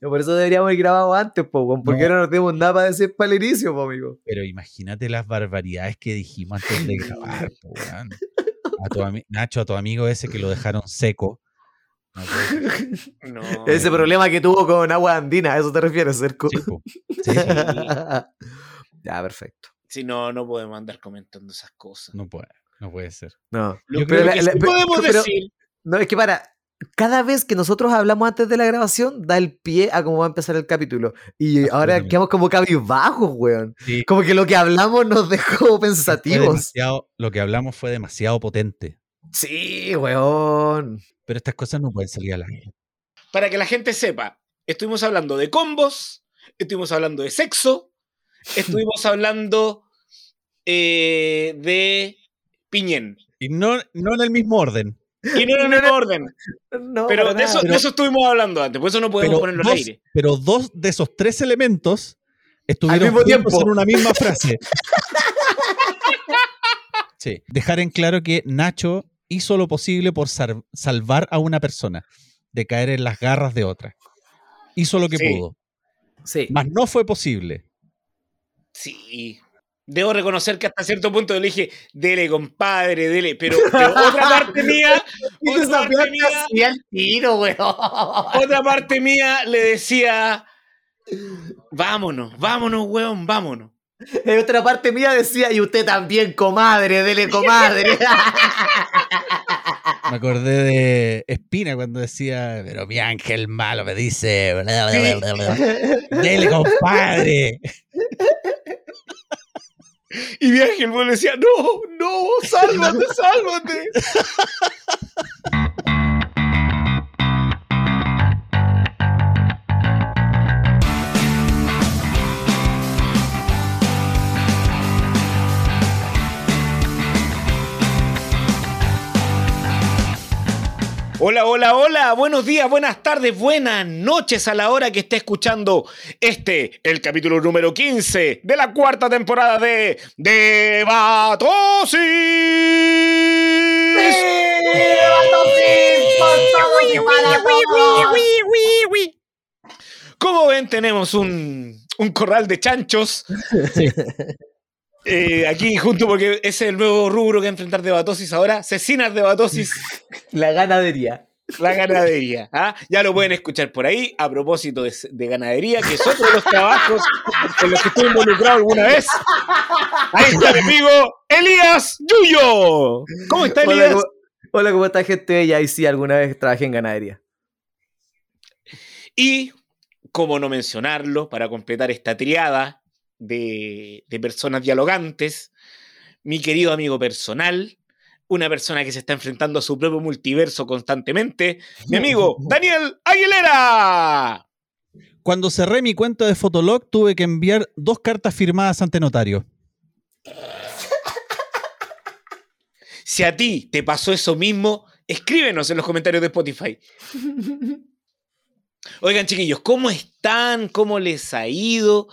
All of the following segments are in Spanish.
Por eso deberíamos haber grabado antes, po, weón, porque No. ahora no tenemos nada para decir para el inicio, po, amigo. Pero imagínate las barbaridades que dijimos antes de grabar, po, weón. A tu Nacho, a tu amigo ese que lo dejaron seco. No puede- No. Ese problema que tuvo con agua andina, ¿a eso te refieres, Cerco? sí, po. Sí, sí, ya, perfecto. Si no, no podemos andar comentando esas cosas. no puede, no puede ser. No, Lo, Yo pero creo lo que la- podemos pero- decir. no, es que para, cada vez que nosotros hablamos antes de la grabación, da el pie a cómo va a empezar el capítulo. Y ahora quedamos como cabizbajos, weón. Sí, Como que lo que hablamos nos dejó pensativos. demasiado- lo que hablamos fue demasiado potente. Sí, weón. Pero estas cosas no pueden salir al aire. Para que la gente sepa, estuvimos hablando de combos, estuvimos hablando de sexo, estuvimos hablando eh, de piñén. Y no, no en el mismo orden. Y no en el mismo orden. No, Pero de eso, de eso estuvimos hablando antes, por eso no podemos ponerlo dos, al aire. pero dos de esos tres elementos estuvieron mismo juntos tiempo. en una misma frase. Sí, dejar en claro que Nacho hizo lo posible por salvar a una persona de caer en las garras de otra. Hizo lo que Sí. pudo. Sí. Mas no fue posible. Sí. Debo reconocer que hasta cierto punto le dije, dele, compadre, dele. Pero, pero otra parte mía, Y otra parte mía, al tiro, weón. otra parte mía le decía, vámonos, vámonos, weón, vámonos. En otra parte mía decía, y usted también, comadre, dele comadre. Me acordé de Espina cuando decía, pero mi ángel malo me dice, bla, bla, bla, bla, bla. dele compadre. Y ángel weón, le decía, no, no, sálvate, sálvate. Hola, hola, hola, buenos días, buenas tardes, buenas noches a la hora que esté escuchando este, el capítulo número 15 de la cuarta temporada de Debatosis. Como ven, tenemos un, un corral de chanchos eh, aquí junto porque ese es el nuevo rubro que enfrentar Debatosis ahora, Cecinas Debatosis. La ganadería. La ganadería. ¿ah? Ya lo pueden escuchar por ahí. A propósito de, de ganadería, que es otro de los trabajos en los que estuve involucrado alguna vez. Ahí está mi amigo Elías Yuyo. ¿Cómo está Hola, Elías? ¿cómo, hola, ¿cómo está gente bella? Y sí, alguna vez trabajé en ganadería. Y, como no mencionarlo, para completar esta triada de, de personas dialogantes, mi querido amigo personal, una persona que se está enfrentando a su propio multiverso constantemente, mi amigo Daniel Aguilera. Cuando cerré mi cuenta de Fotolog tuve que enviar dos cartas firmadas ante notario. Si a ti te pasó eso mismo, escríbenos en los comentarios de Spotify. Oigan, chiquillos, ¿cómo están? ¿Cómo les ha ido?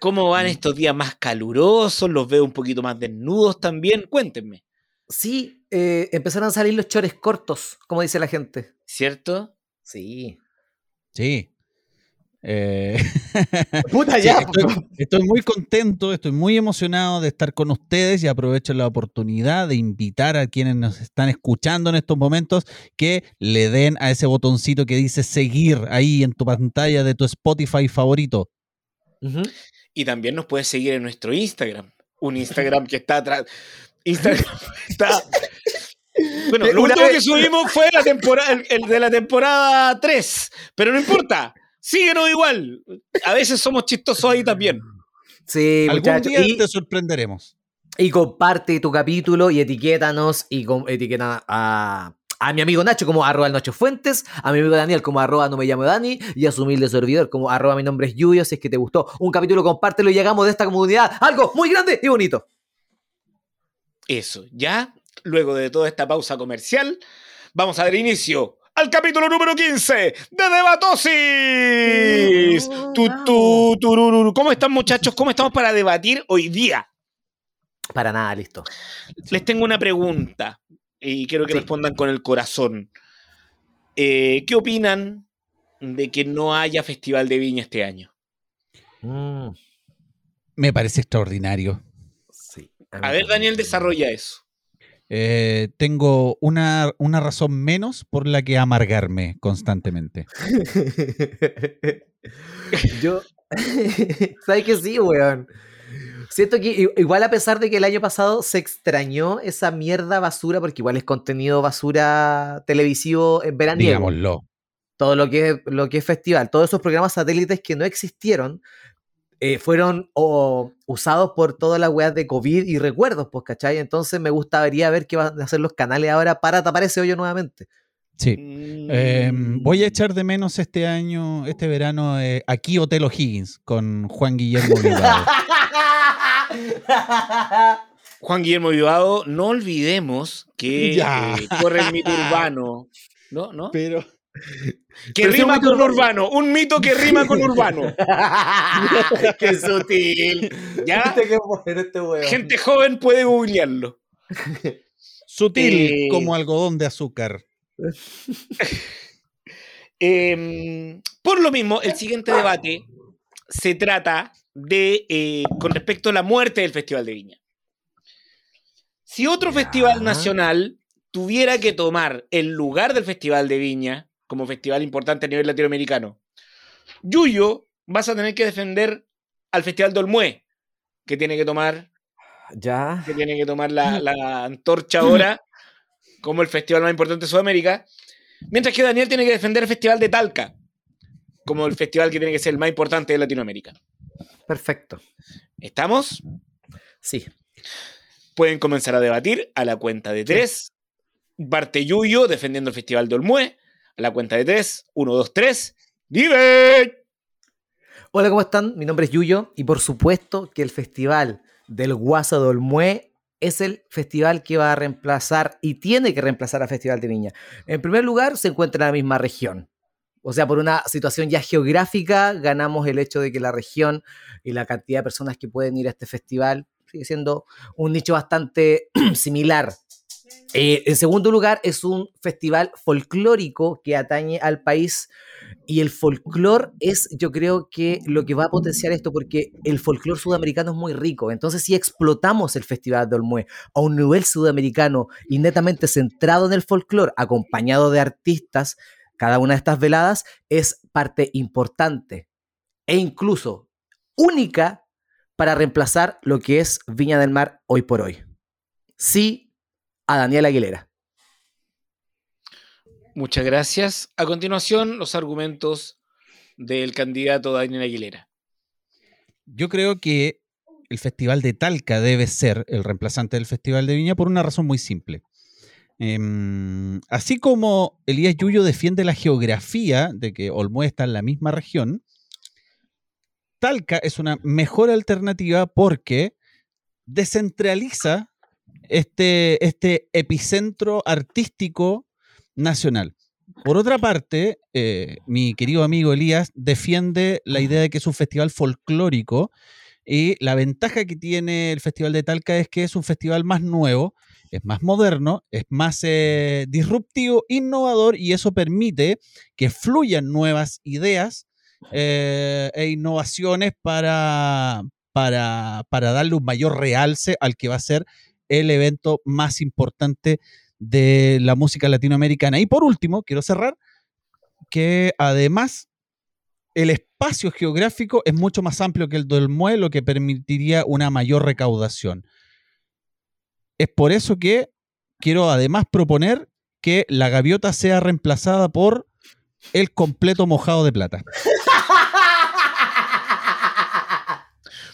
¿Cómo van estos días más calurosos? Los veo un poquito más desnudos también. Cuéntenme, Sí, eh, empezaron a salir los chores cortos, como dice la gente. ¿cierto? Sí. Sí. Eh, Puta sí, estoy, estoy muy contento, estoy muy emocionado de estar con ustedes y aprovecho la oportunidad de invitar a quienes nos están escuchando en estos momentos que le den a ese botoncito que dice seguir ahí en tu pantalla de tu Spotify favorito. Y también nos puedes seguir en nuestro Instagram. Un Instagram que está atrás. Instagram está. Bueno, lo último que subimos fue la temporada, el, el de la temporada 3. Pero no importa. Síguenos igual. A veces somos chistosos ahí también. Sí, Algún muchachos. día Y, te sorprenderemos. y comparte tu capítulo y etiquétanos y etiqueta a, a mi amigo Nacho como arroba el Nacho Fuentes, a mi amigo Daniel como arroba no me llamo Dani y a su humilde servidor como arroba mi nombre es Yuyo. Si es que te gustó un capítulo, compártelo y llegamos de esta comunidad algo muy grande y bonito. Eso, ya. Luego de toda esta pausa comercial, vamos a dar inicio al capítulo número 15 de Debatosis. Tu, tu, turururu. ¿Cómo están, muchachos? ¿Cómo estamos para debatir hoy día? Para nada, listo. Les tengo una pregunta y quiero que Sí. respondan con el corazón. Eh, ¿Qué opinan de que no haya Festival de Viña este año? Mm, Me parece extraordinario. sí. A ver, Daniel, desarrolla eso. Eh, tengo una, una razón menos por la que amargarme constantemente. Yo. ¿Sabes que sí, weón? Siento que igual a pesar de que el año pasado se extrañó esa mierda basura, porque igual es contenido basura televisivo en veraniego. Digámoslo. Todo lo que, es, lo que es festival, todos esos programas satélites que no existieron, eh, fueron o, usados por todas las weas de COVID y recuerdos, pues, ¿cachai? Entonces me gustaría ver qué van a hacer los canales ahora para tapar ese hoyo nuevamente. Sí. Mm, Eh, voy a echar de menos este año, este verano, eh, aquí Hotel O'Higgins con Juan Guillermo Bilbao. Juan Guillermo Vivado, no olvidemos que Ya. eh, corre el mito urbano. ¿No? ¿No? Pero Que Pero rima con urbano. urbano. Un mito que rima con urbano. ¡Qué sutil! ¿Ya? ¿Viste qué bueno este weón? Gente joven puede googlearlo. sutil Eh, como algodón de azúcar. Eh, por lo mismo, el siguiente debate se trata de eh, con respecto a la muerte del Festival de Viña. Si otro Ya. festival nacional tuviera que tomar el lugar del Festival de Viña como festival importante a nivel latinoamericano, Yuyo, vas a tener que defender al Festival de Olmué, que tiene que tomar, Ya. que tiene que tomar la, la antorcha ahora como el festival más importante de Sudamérica, mientras que Daniel tiene que defender el Festival de Talca como el festival que tiene que ser el más importante de Latinoamérica. Perfecto. ¿Estamos? Sí. Pueden comenzar a debatir a la cuenta de tres. Parte Yuyo defendiendo el Festival de Olmué. A la cuenta de tres. Uno, dos, tres. ¡Vive! Hola, ¿cómo están? Mi nombre es Yuyo y por supuesto que el festival del Guasa de Olmué es el festival que va a reemplazar y tiene que reemplazar al Festival de Viña. En primer lugar, se encuentra en la misma región. O sea, por una situación ya geográfica, ganamos el hecho de que la región y la cantidad de personas que pueden ir a este festival sigue siendo un nicho bastante similar. Eh, en segundo lugar, es un festival folclórico que atañe al país y el folclore es, yo creo que lo que va a potenciar esto, porque el folclore sudamericano es muy rico. Entonces, si explotamos el Festival de Olmué a un nivel sudamericano y netamente centrado en el folclore, acompañado de artistas, cada una de estas veladas es parte importante e incluso única para reemplazar lo que es Viña del Mar hoy por hoy. Sí, a Daniel Aguilera. Muchas gracias. A continuación, los argumentos del candidato Daniel Aguilera. Yo creo que el Festival de Talca debe ser el reemplazante del Festival de Viña por una razón muy simple. Em, así como Elías Yuyo defiende la geografía de que Olmué está en la misma región, Talca es una mejor alternativa porque descentraliza este, este epicentro artístico nacional. Por otra parte, eh, mi querido amigo Elías defiende la idea de que es un festival folclórico y la ventaja que tiene el Festival de Talca es que es un festival más nuevo, es más moderno, es más eh, disruptivo, innovador y eso permite que fluyan nuevas ideas eh, e innovaciones para, para, para darle un mayor realce al que va a ser el evento más importante de la música latinoamericana. Y por último, quiero cerrar que además el espacio geográfico es mucho más amplio que el del MUE, lo que permitiría una mayor recaudación. Es por eso que quiero además proponer que la gaviota sea reemplazada por el completo mojado de plata.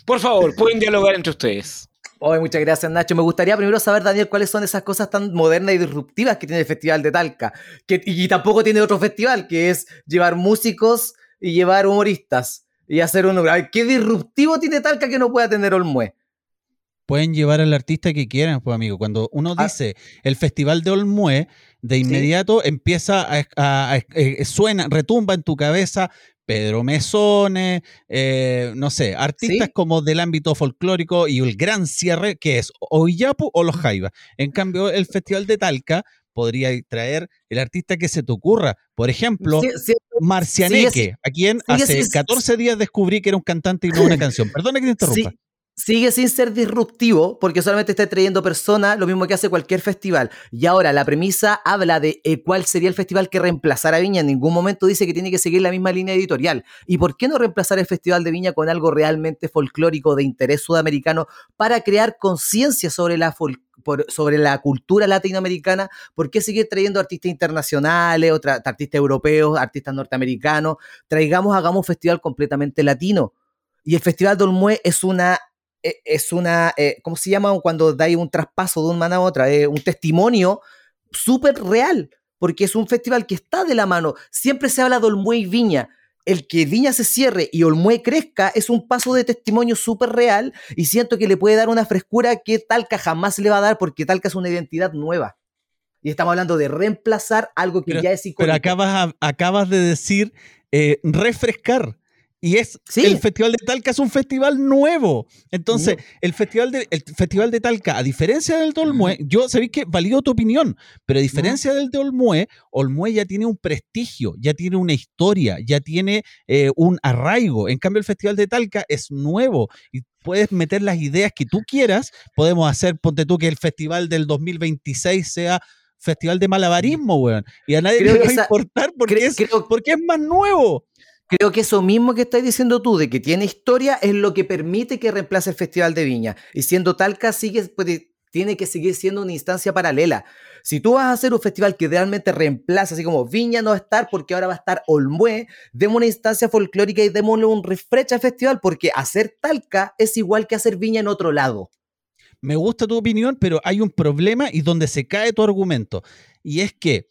Por favor, pueden dialogar entre ustedes. Oye, muchas gracias, Nacho. Me gustaría primero saber, Daniel, cuáles son esas cosas tan modernas y disruptivas que tiene el Festival de Talca. Que, y tampoco tiene otro festival, que es llevar músicos y llevar humoristas y hacer un... Ay, ¿Qué disruptivo tiene Talca que no pueda tener Olmué? Pueden llevar al artista que quieran, pues amigo. Cuando uno Ah. dice el Festival de Olmué, de inmediato empieza a, a- a- eh, suena, retumba en tu cabeza Pedro Mesones, eh, no sé, artistas Sí. como del ámbito folclórico y el gran cierre que es o Iyapu o los Jaivas. En cambio, el Festival de Talca podría traer el artista que se te ocurra. Por ejemplo, Sí, siendo Marcianeque, a quien hace sin- 14 días descubrí que era un cantante y no una canción. Perdona que te interrumpa. Sigue sin ser disruptivo porque solamente está trayendo personas, lo mismo que hace cualquier festival. Y ahora la premisa habla de eh, cuál sería el festival que reemplazara Viña. En ningún momento dice que tiene que seguir la misma línea editorial. ¿Y por qué no reemplazar el Festival de Viña con algo realmente folclórico de interés sudamericano para crear conciencia sobre la sobre la cultura latinoamericana, ¿por qué seguir trayendo artistas internacionales, otra- artistas europeos, artistas norteamericanos? Traigamos, hagamos un festival completamente latino. Y el Festival de Olmué es una es una, eh, ¿cómo se llama? Cuando dais un traspaso de una mano a otra, eh, un testimonio súper real, porque es un festival que está de la mano. Siempre se habla de Olmué y Viña. El que Viña se cierre y Olmué crezca es un paso de testimonio súper real y siento que le puede dar una frescura que Talca jamás le va a dar porque Talca es una identidad nueva. Y estamos hablando de reemplazar algo que ya es icónico. Pero acabas, acabas de decir eh, refrescar. Y es Sí. el Festival de Talca es un festival nuevo. Entonces, el Festival de, el Festival de Talca, a diferencia del de Olmué, yo sabéis que valido tu opinión, pero a diferencia del de Olmué, Olmué ya tiene un prestigio, ya tiene una historia, ya tiene eh, un arraigo. En cambio, el Festival de Talca es nuevo y puedes meter las ideas que tú quieras. Podemos hacer, ponte tú, que el Festival del 2026 sea Festival de Malabarismo, weón. Y a nadie Creo le va a importar porque, es, creo, porque es más nuevo. Creo que eso mismo que estás diciendo tú, de que tiene historia, es lo que permite que reemplace el Festival de Viña. Y siendo Talca, sigue, tiene que seguir siendo una instancia paralela. Si tú vas a hacer un festival que realmente reemplaza, así como Viña no va a estar porque ahora va a estar Olmué, demos una instancia folclórica y démosle un refresh al festival, porque hacer Talca es igual que hacer Viña en otro lado. me gusta tu opinión, pero hay un problema y donde se cae tu argumento. Y es que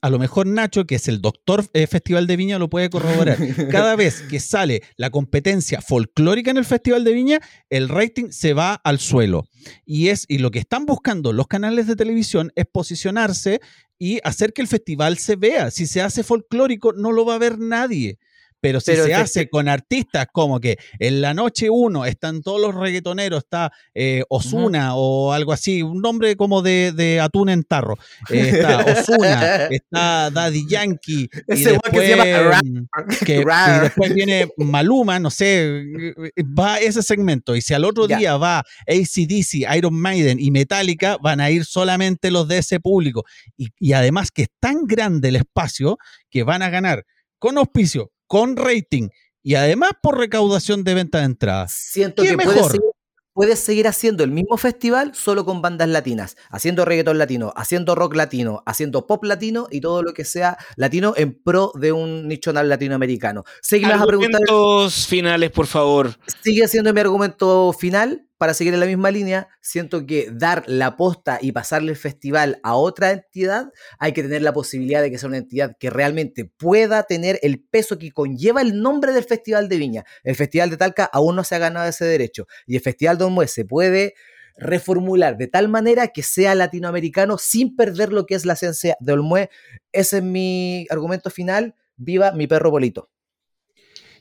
a lo mejor Nacho, que es el doctor eh, Festival de Viña, lo puede corroborar. Cada vez que sale la competencia folclórica en el Festival de Viña, el rating se va al suelo. Y, es, y lo que están buscando los canales de televisión es posicionarse y hacer que el festival se vea. Si se hace folclórico, no lo va a ver nadie. Pero si Pero se hace con artistas como que en la noche uno están todos los reggaetoneros, está eh, Osuna o algo así, un nombre como de, de atún en tarro. Eh, está Osuna, está Daddy Yankee. y weón que se llama después, Ra- mm, que- y Rar. después viene Maluma, no sé, va ese segmento. Y si al otro día va ACDC, Iron Maiden y Metallica, van a ir solamente los de ese público. Y, y además que es tan grande el espacio que van a ganar con auspicio, con rating y además por recaudación de venta de entradas. Siento ¿Qué que mejor? puedes seguir, puedes seguir haciendo el mismo festival solo con bandas latinas, haciendo reggaetón latino, haciendo rock latino, haciendo pop latino y todo lo que sea latino en pro de un nicho latinoamericano. Sé que me vas a preguntar, Argumentos finales, por favor. sigue siendo mi argumento final para seguir en la misma línea. Siento que dar la posta y pasarle el festival a otra entidad, hay que tener la posibilidad de que sea una entidad que realmente pueda tener el peso que conlleva el nombre del Festival de Viña. El Festival de Talca aún no se ha ganado ese derecho y el Festival de Olmué se puede reformular de tal manera que sea latinoamericano sin perder lo que es la esencia de Olmué. Ese es mi argumento final. Viva mi perro bolito.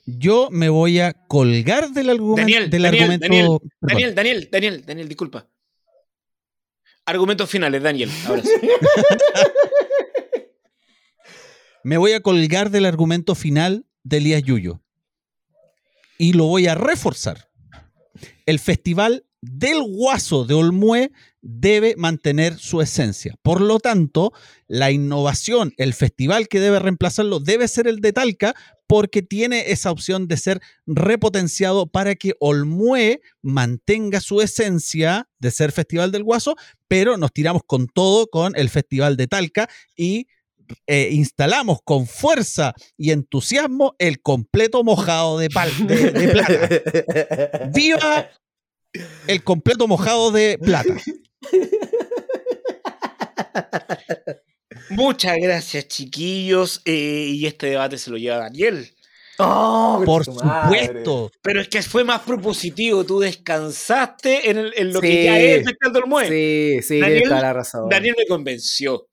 Yo me voy a colgar del, argumen- Daniel, del Daniel, argumento. Daniel. Daniel, Daniel, Daniel, Daniel, disculpa. Argumentos finales, Daniel. Ahora sí. Me voy a colgar del argumento final de Elías Yuyo. Y lo voy a reforzar. El festival del Guaso de Olmué debe mantener su esencia. Por lo tanto, la innovación, el festival que debe reemplazarlo debe ser el de Talca porque tiene esa opción de ser repotenciado para que Olmué mantenga su esencia de ser festival del Guaso, pero nos tiramos con todo con el festival de Talca y eh, instalamos con fuerza y entusiasmo el completo mojado de, pal- de- de plata. ¡Viva el completo mojado de plata! Muchas gracias, chiquillos. eh, y este debate se lo lleva Daniel. Oh, Por madre. supuesto. Pero es que fue más propositivo. Tú descansaste en, el- en lo Sí. que ya es el Festival del. Sí, sí, Daniel- toda la razón. Daniel me convenció.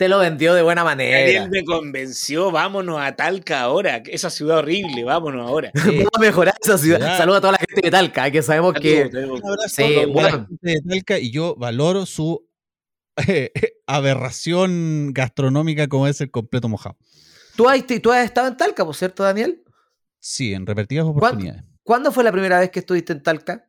Te lo vendió de buena manera. Daniel me convenció. Vámonos a Talca ahora. Esa ciudad horrible. Vámonos ahora. Vamos a mejorar esa ciudad. Ciudad. Saludos a toda la gente de Talca, que sabemos que. Un abrazo Sí, a toda la bueno. gente de Talca y yo valoro su eh, aberración gastronómica como es el completo mojado. Tú has, tú has estado en Talca, por cierto, Daniel. Sí, en repetidas oportunidades. ¿Cuándo fue la primera vez que estuviste en Talca?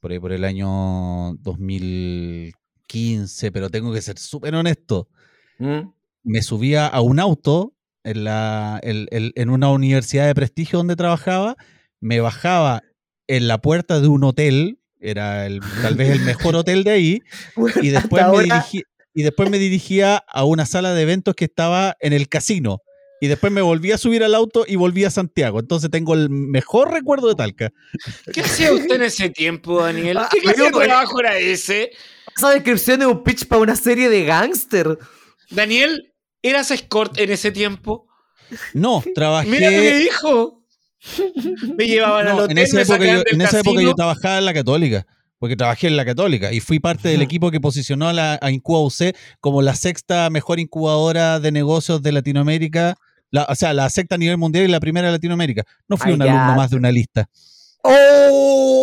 Por ahí, por el año 2015, pero tengo que ser súper honesto. ¿Mm? Me subía a un auto en, la, en, en- en una universidad de prestigio donde trabajaba, me bajaba en la puerta de un hotel, era el, tal vez el mejor hotel de ahí, y después, me dirigí- y después me dirigía a una sala de eventos que estaba en el casino. Y después me volví a subir al auto y volví a Santiago. Entonces tengo el mejor recuerdo de Talca. ¿Qué hacía usted en ese tiempo, Daniel? Ah, ¿Qué clase de trabajo era ese? Esa descripción es un pitch para una serie de gángster. Daniel, ¿eras escort en ese tiempo? No, trabajé. Mira lo que dijo. Me llevaban al No, hotel, en esa, me época yo, del en esa época casino. yo trabajaba en la Católica, porque trabajé en la Católica y fui parte del equipo que posicionó a, la, a Incuba UC como la sexta mejor incubadora de negocios de Latinoamérica, la- o sea, la sexta a nivel mundial y la primera de Latinoamérica. No fui Ay, un ya. alumno más de una lista.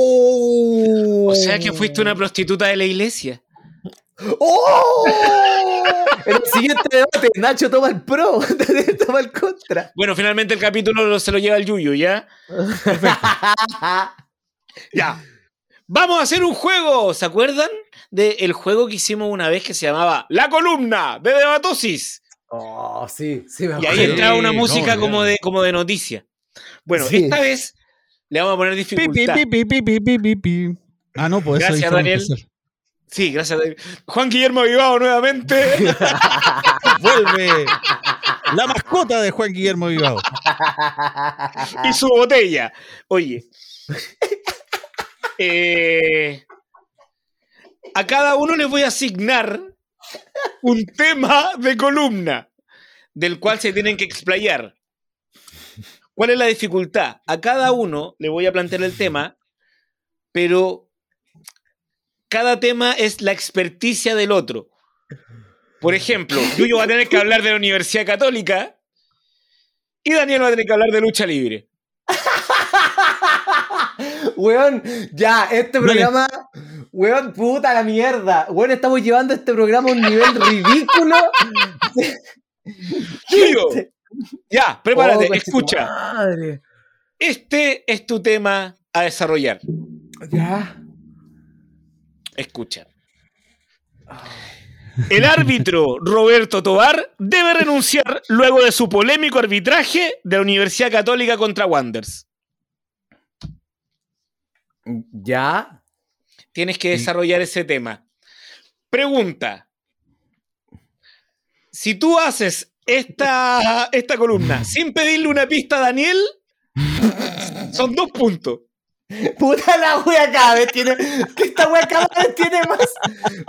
¡Oh! O sea que fuiste una prostituta de la iglesia. ¡Oh! En el siguiente debate, Nacho toma el pro, toma el contra. Bueno, finalmente el capítulo lo- se lo lleva el Yuyu, ¿ya? Ya. Vamos a hacer un juego. ¿Se acuerdan del juego que hicimos una vez que se llamaba La columna de Debatosis? Oh, sí, sí, me Y ahí entraba una música no, como de, como de noticia. Bueno, Sí. esta vez le vamos a poner dificultad. pi, pi, pi, pi, pi, pi, pi. Ah, no, pues eso Gracias, dijeron Daniel. Sí, gracias. David. Juan Guillermo Vivado nuevamente. Vuelve la mascota de Juan Guillermo Vivado. y su botella. Oye. eh, a cada uno les voy a asignar un tema de columna del cual se tienen que explayar. ¿Cuál es la dificultad? A cada uno le voy a plantear el tema, pero cada tema es la experticia del otro. Por ejemplo, Yuyo va a tener que hablar de la Universidad Católica y Daniel va a tener que hablar de lucha libre. Weón, ya, este Dale. programa, weón, puta la mierda. Weón, estamos llevando este programa a un nivel ridículo. Yuyo, ya, prepárate, Oh, escucha. Madre. Este es tu tema a desarrollar. Ya. Escucha. El árbitro Roberto Tobar debe renunciar luego de su polémico arbitraje de la Universidad Católica contra Wanders. Ya. Tienes que desarrollar ese tema. Pregunta. Si tú haces esta, esta columna sin pedirle una pista a Daniel, son dos puntos. Puta la wea cada vez tiene. Que esta wea cada vez tiene más.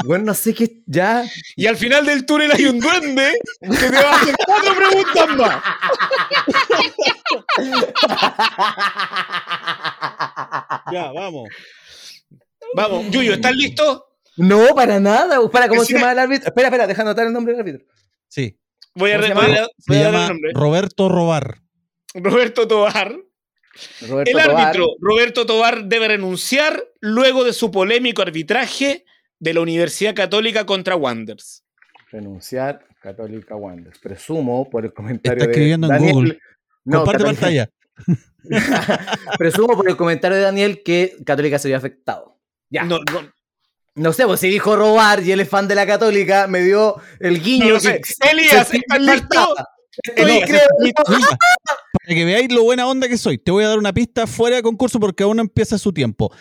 Bueno, no sé qué. Ya. Y al final del túnel hay un duende que te va a hacer cuatro preguntas más. Ya, vamos. Vamos, Yuyo, ¿estás listo? No, para nada. Para, ¿cómo se llama el árbitro? Espera, espera, deja anotar el nombre del árbitro. Sí. Voy a, ¿Cómo se re- voy llama? a- Se voy a dar el nombre. Roberto Robar. Roberto Tobar. Roberto El Tobar. árbitro Roberto Tobar debe renunciar luego de su polémico arbitraje de la Universidad Católica contra Wanders. Renunciar, Católica Wanderers. Presumo por el comentario Está de escribiendo en Daniel- Google. No, Comparte Católica- pantalla. Presumo por el comentario de Daniel que Católica se vio afectado. Ya. No, No, no, sé, pues si dijo robar y él es fan de la Católica, me dio el guiño. no lo sé. que- Elías, se- ¿estás listo? Estoy, creo, para que veáis lo buena onda que soy, te voy a dar una pista fuera de concurso porque aún no empieza su tiempo.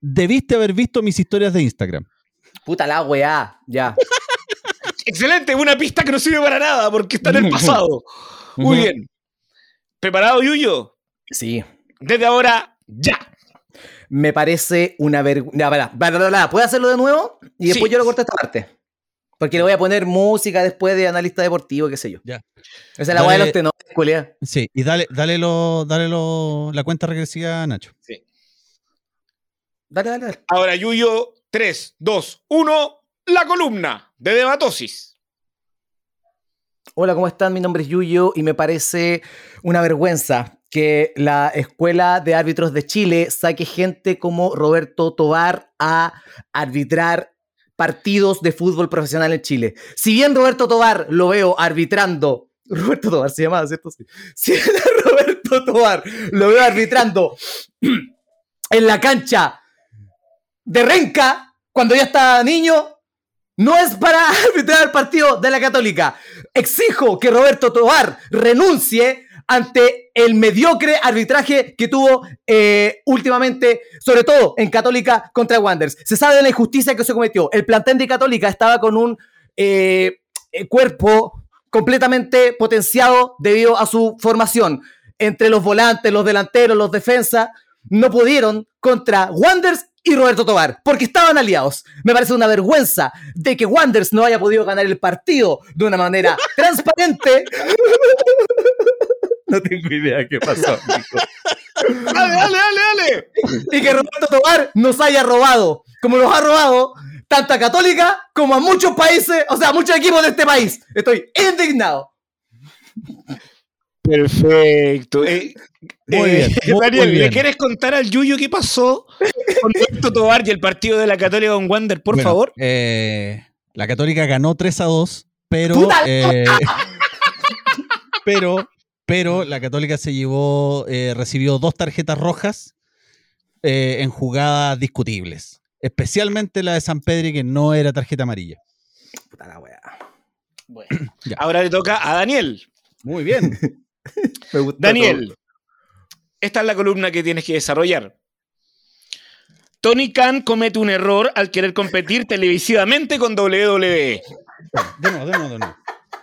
Debiste haber visto mis historias de Instagram. Puta la weá. Ya. Excelente, una pista que no sirve para nada porque está en el pasado. Muy bien. ¿Preparado, Yuyo? Sí. Desde ahora, ya. Me parece una vergüenza. ¿Puedo hacerlo de nuevo? Y después Sí. yo lo corto esta parte. Porque le voy a poner música después de analista deportivo, qué sé yo. Ya. Esa es la weá de los tenores, culiá. Sí, y dale, dale, lo, dale lo, la cuenta regresiva a Nacho. Dale, dale, dale. Ahora, Yuyo, 3, 2, 1, la columna de debatosis. Hola, ¿cómo están? Mi nombre es Yuyo y me parece una vergüenza que la Escuela de Árbitros de Chile saque gente como Roberto Tobar a arbitrar partidos de fútbol profesional en Chile. Si bien Roberto Tobar lo veo arbitrando Roberto Tobar se llamaba, ¿cierto? Sí. Si a Roberto Tobar lo veo arbitrando en la cancha de Renca, cuando ya está niño, no es para arbitrar el partido de la Católica. Exijo que Roberto Tobar renuncie ante el mediocre arbitraje que tuvo eh, últimamente, sobre todo en Católica contra Wanderers. Se sabe de la injusticia que se cometió. El plantel de Católica estaba con un eh, eh, cuerpo completamente potenciado debido a su formación. Entre los volantes, los delanteros, los defensas, no pudieron contra Wanderers y Roberto Tobar, porque estaban aliados. Me parece una vergüenza de que Wanderers no haya podido ganar el partido de una manera transparente. No tengo idea qué pasó, Dale, dale, dale, dale. Y que Roberto Tobar nos haya robado, como nos ha robado tanto a Católica como a muchos países, o sea, a muchos equipos de este país. Estoy indignado. Perfecto. Eh, Muy eh, bien, muy, Daniel, muy ¿le quieres contar al Yuyo qué pasó con Roberto Tobar y el partido de la Católica con Wander, por Bueno, favor? eh, la Católica ganó 3 a 2, pero. ¡Puta! pero, pero la Católica se llevó, eh, recibió dos tarjetas rojas eh, en jugadas discutibles. Especialmente la de San Pedri, que no era tarjeta amarilla. Puta la wea. Bueno, ahora le toca a Daniel. Muy bien. Me gustó Daniel, esta es la columna que tienes que desarrollar. Tony Khan comete un error al querer competir televisivamente con. WWE. De nuevo, de nuevo, de nuevo.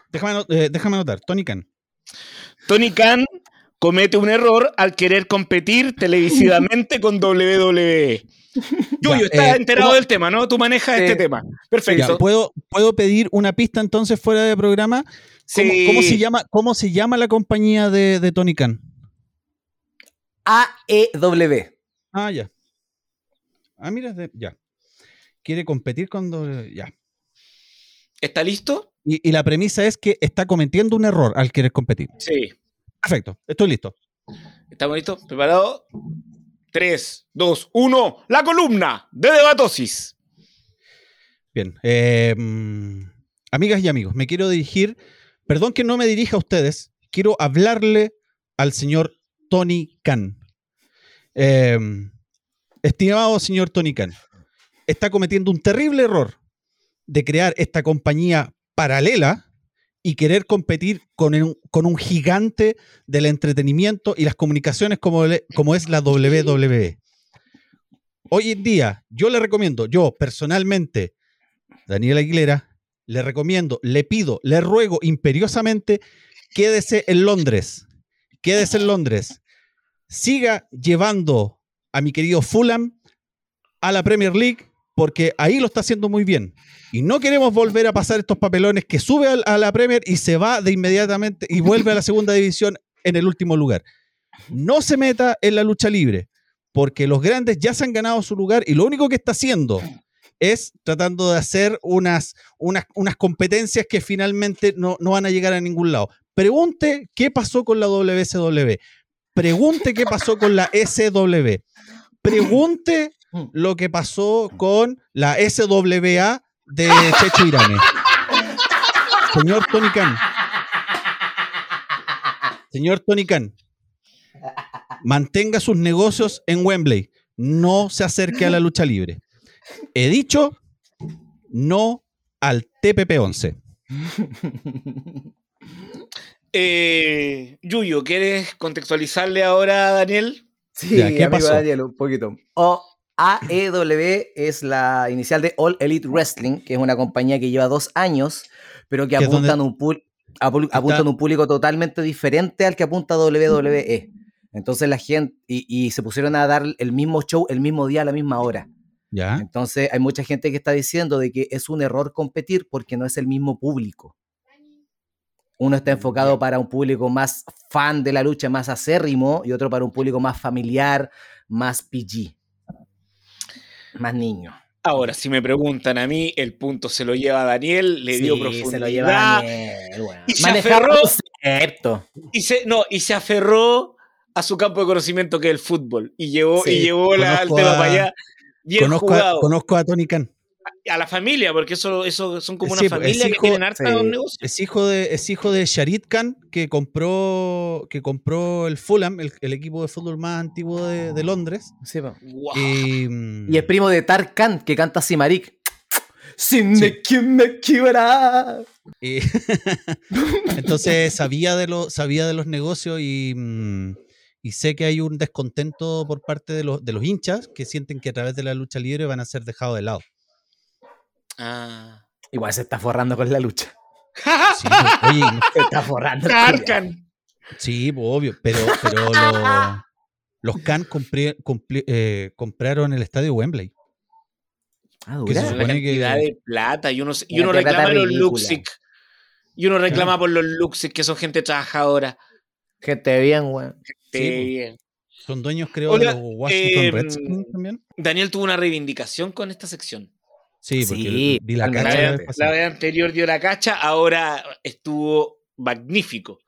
Déjame, eh, déjame anotar. Tony Khan. Tony Khan comete un error al querer competir televisivamente con WWE. Yuyo, estás eh, enterado ¿cómo- del tema, ¿no? Tú manejas este tema. Ya, Perfecto. ¿puedo, ¿Puedo pedir una pista entonces fuera de programa? ¿Cómo, Sí. cómo se, llama, ¿Cómo se llama la compañía de, de Tony Khan? AEW. Ah, ya. Ah, mira, ya. Quiere competir con... doble- Ya. ¿Está listo? Y, y la premisa es que está cometiendo un error al querer competir. Sí. Perfecto, estoy listo. ¿Estamos listos? ¿Preparados? 3, 2, 1. La columna de debatosis. Bien. eh, amigas y amigos, me quiero dirigir, perdón que no me dirija a ustedes, quiero hablarle al señor Tony Khan. Eh, estimado señor Tony Khan, está cometiendo un terrible error de crear esta compañía paralela y querer competir con un, con un gigante del entretenimiento y las comunicaciones como, le- como es la WWE. Hoy en día, yo le recomiendo, yo personalmente, Daniel Aguilera, le recomiendo, le pido, le ruego imperiosamente, quédese en Londres. Quédese en Londres. Siga llevando a mi querido Fulham a la Premier League porque ahí lo está haciendo muy bien. Y no queremos volver a pasar estos papelones que sube a la Premier y se va de inmediatamente y vuelve a la segunda división en el último lugar. No se meta en la lucha libre porque los grandes ya se han ganado su lugar y lo único que está haciendo es tratando de hacer unas, unas, unas competencias que finalmente no, no van a llegar a ningún lado. Pregunte qué pasó con la WSW. Pregunte qué pasó con la SW. Pregunte lo que pasó con la SWA de Checho Irane. Señor Tony Khan. Señor Tony Khan. Mantenga sus negocios en Wembley. No se acerque a la lucha libre. He dicho no al TPP-11. Eh, Yuyo, ¿quieres contextualizarle ahora a Daniel? Sí, Ya, ¿qué amigo pasó? Daniel, un poquito. O AEW es la inicial de All Elite Wrestling, que es una compañía que lleva dos años, pero que Que es apunta, donde- a un, pul- apu- apunta a un público totalmente diferente al que apunta WWE. Entonces la gente, y, y se pusieron a dar el mismo show el mismo día a la misma hora. ¿Ya? Entonces hay mucha gente que está diciendo de que es un error competir porque no es el mismo público. Uno está enfocado para un público más fan de la lucha, más acérrimo, y otro para un público más familiar, más PG, más niño. Ahora, si me preguntan a mí, el punto se lo lleva Daniel, le dio Sí, profundidad se lo lleva Daniel, y se aferró- concepto. y se no y se aferró a su campo de conocimiento que es el fútbol y llevó Sí, y llevó la, el tema a- para allá bien Conozco a, jugado. conozco a Tony Khan. A la familia, porque eso, eso son como una Sí, pues, es familia que tienen harta sí. negocios. Es hijo de, es hijo de Sharid Khan, que compró, que compró el Fulham, el, el equipo de fútbol más antiguo de, de Londres. Sí. Guau. Y, mm, Y es primo de Tarkan, que canta Simarik. Sin Sí. quién me quiebra. y- entonces sabía de, lo, sabía de los negocios y, mm, y sé que hay un descontento por parte de los, de los hinchas que sienten que a través de la lucha libre van a ser dejados de lado. Ah. Igual se está forrando con la lucha. Sí, oye, Se está forrando. Tarkan. Sí, obvio, pero, pero lo- los compli- eh, compraron el estadio Wembley. Ah, Que se supone que- cantidad de plata y uno, y uno reclama los ridícula. Luxic. Y uno reclama por los Luxic, que son gente trabajadora. Gente bien, weón. Sí, pues. bien. Son dueños, creo, Oiga, de los Washington em, Redskins también. Daniel tuvo una reivindicación con esta sección. Sí, porque sí, vi la. La cacha la vez, la anterior dio la cacha, ahora estuvo magnífico.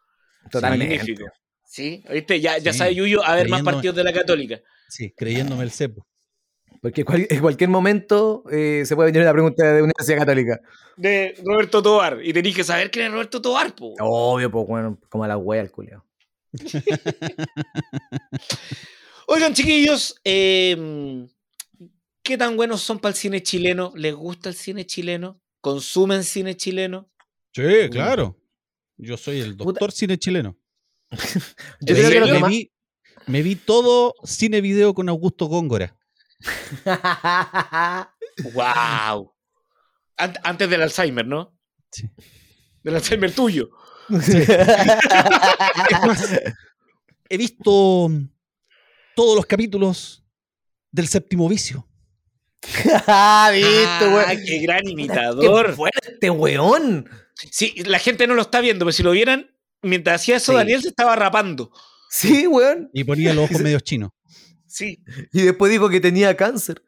Totalmente. Magnífico. ¿Sí? ¿Viste? Ya, ya Sí, sabe Yuyo a ver más partidos de la Católica. Sí, creyéndome el cepo. Porque cual- en cualquier momento eh, se puede venir una pregunta de Universidad Católica. De Roberto Tobar. Y tenéis que saber quién es Roberto Tobar, po. Obvio, pues bueno, como a la wea el culeo. Oigan, chiquillos, eh, ¿qué tan buenos son para el cine chileno? ¿Les gusta el cine chileno? ¿Consumen cine chileno? Sí, claro. Yo soy el Puta. doctor cine chileno. Yo ¿En creo que lo serio? que me, más... vi, me vi todo cine video con Augusto Góngora. ¡Wow! antes del Alzheimer, ¿no? Sí. Del Alzheimer tuyo. Es más, he visto todos los capítulos del séptimo vicio. Ah, ¿Viste, Ah, weón? ¡Qué gran Qué imitador! fuerte, weón. Sí, la gente no lo está viendo, pero si lo vieran, mientras hacía eso, Sí. Daniel se estaba rapando. Sí, weón. Y ponía los ojos medios chinos. Sí. Y después dijo que tenía cáncer.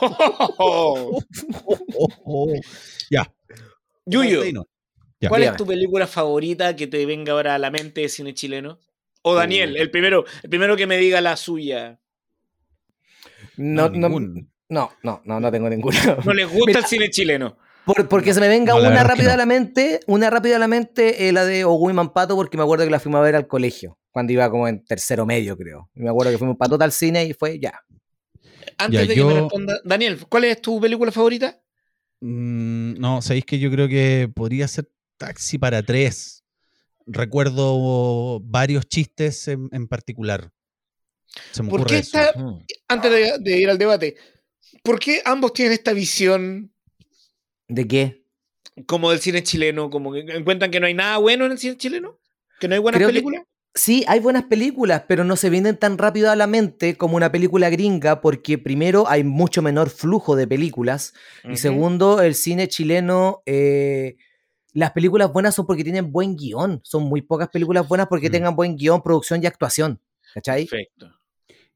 Oh, oh. Ya. Yuyo. Ya. ¿cuál es tu película favorita que te venga ahora a la mente de cine chileno? O Daniel, el primero, el primero que me diga la suya. No, No, no, ningún. no, no, no, no tengo ninguna. No les gusta Mira, el cine chileno. Por- porque se me venga No, una rápida no. a la mente, una rápida a la mente, eh, la de Ogui Mampato, porque me acuerdo que la fuimos a ver al colegio, cuando iba como en tercero medio, creo. Y me acuerdo que fuimos para todo al cine y fue ya. Antes Ya, de que me responda, Daniel, ¿cuál es tu película favorita? Mm, no, sabéis que yo creo que podría ser Taxi para tres. Recuerdo varios chistes en, en particular. Se me ¿Por qué eso. está- Antes de, de ir al debate, ¿por qué ambos tienen esta visión ¿De qué? como del cine chileno? Como que encuentran que no hay nada bueno en el cine chileno? ¿Que no hay buenas Creo que- películas? Sí, hay buenas películas, pero no se vienen tan rápido a la mente como una película gringa, porque primero hay mucho menor flujo de películas, y segundo, el cine chileno, eh, las películas buenas son porque tienen buen guion, son muy pocas películas buenas porque Mm. tengan buen guion, producción y actuación, ¿cachai? Perfecto.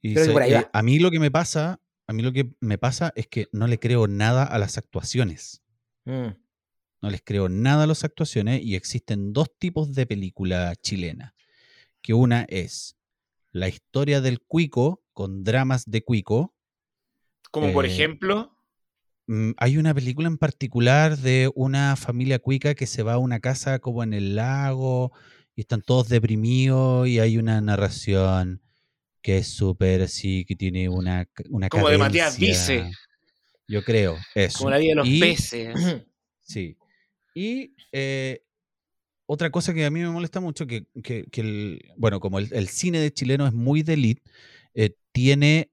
Y Creo que sa- por ahí eh, va. a mí lo que me pasa, a mí lo que me pasa es que no le creo nada a las actuaciones. Mm. No les creo nada a las actuaciones y existen dos tipos de película chilena. Que una es la historia del cuico con dramas de cuico. Como por Eh, ejemplo, Mm, Hay una película en particular de una familia cuica que se va a una casa como en el lago y están todos deprimidos y hay una narración que es súper así, que tiene una, una Como de Matías. Vice. Yo creo, eso. como la vida de los Y- peces. Sí. Y eh, otra cosa que a mí me molesta mucho, que, que- que el, bueno, como el, el cine de chileno es muy de elite, eh, tiene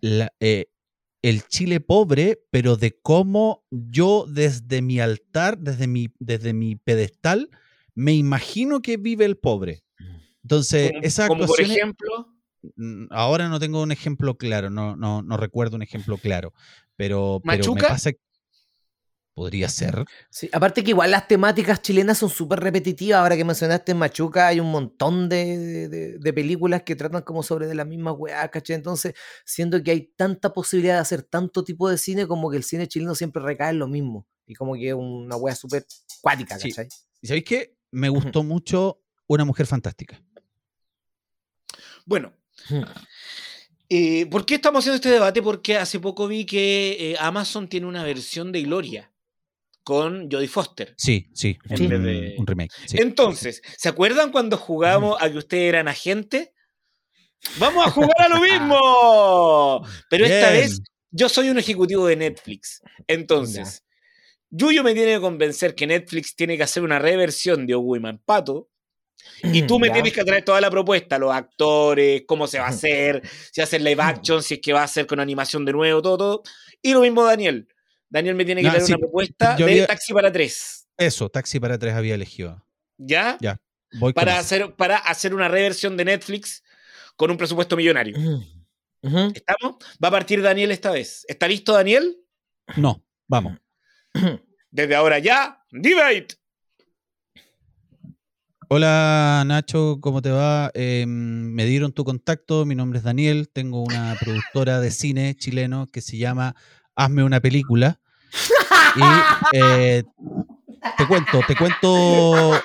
la- eh, el Chile pobre, pero de cómo yo desde mi altar, desde mi, desde mi pedestal, me imagino que vive el pobre. Entonces, como, esa como por ejemplo, Mm, Ahora no tengo un ejemplo claro, no, no, no recuerdo un ejemplo claro, pero, pero me ¿Machuca? pasa que podría ser. Sí, aparte que igual las temáticas chilenas son súper repetitivas. Ahora que mencionaste en Machuca, hay un montón de, de- de películas que tratan como sobre de la misma weá, ¿cachai? Entonces, siento que hay tanta posibilidad de hacer tanto tipo de cine como que el cine chileno siempre recae en lo mismo. Y como que es una weá súper cuática, Sí. ¿cachai? ¿Y sabéis qué? Me gustó mucho Una Mujer Fantástica. bueno, Eh, ¿Por qué estamos haciendo este debate? Porque hace poco vi que eh, Amazon tiene una versión de Gloria con Jodie Foster. Sí, sí, un, Sí. un remake. sí. Entonces, ¿se acuerdan cuando jugamos a que ustedes eran agentes? ¡Vamos a jugar a lo mismo! Pero esta Bien. vez yo soy un ejecutivo de Netflix. Entonces, Yuyo me tiene que convencer que Netflix tiene que hacer una reversión de Oguiman Pato. Y tú me Ya. tienes que traer toda la propuesta, los actores, cómo se va a hacer, si va a ser live action, si es que va a ser con animación de nuevo, todo, todo. Y lo mismo Daniel. Daniel me tiene que traer sí, una propuesta de había- Taxi para tres. Eso, Taxi para tres había elegido. ¿Ya? Ya, voy con Para eso. hacer, para hacer una reversión de Netflix con un presupuesto millonario. ¿Estamos? Va a partir Daniel esta vez. ¿Está listo, Daniel? No, vamos. Desde ahora ya, debate. Hola Nacho, ¿cómo te va? Eh, me dieron tu contacto, mi nombre es Daniel, tengo una productora de cine chileno que se llama Hazme una película. Y eh, te cuento, te cuento,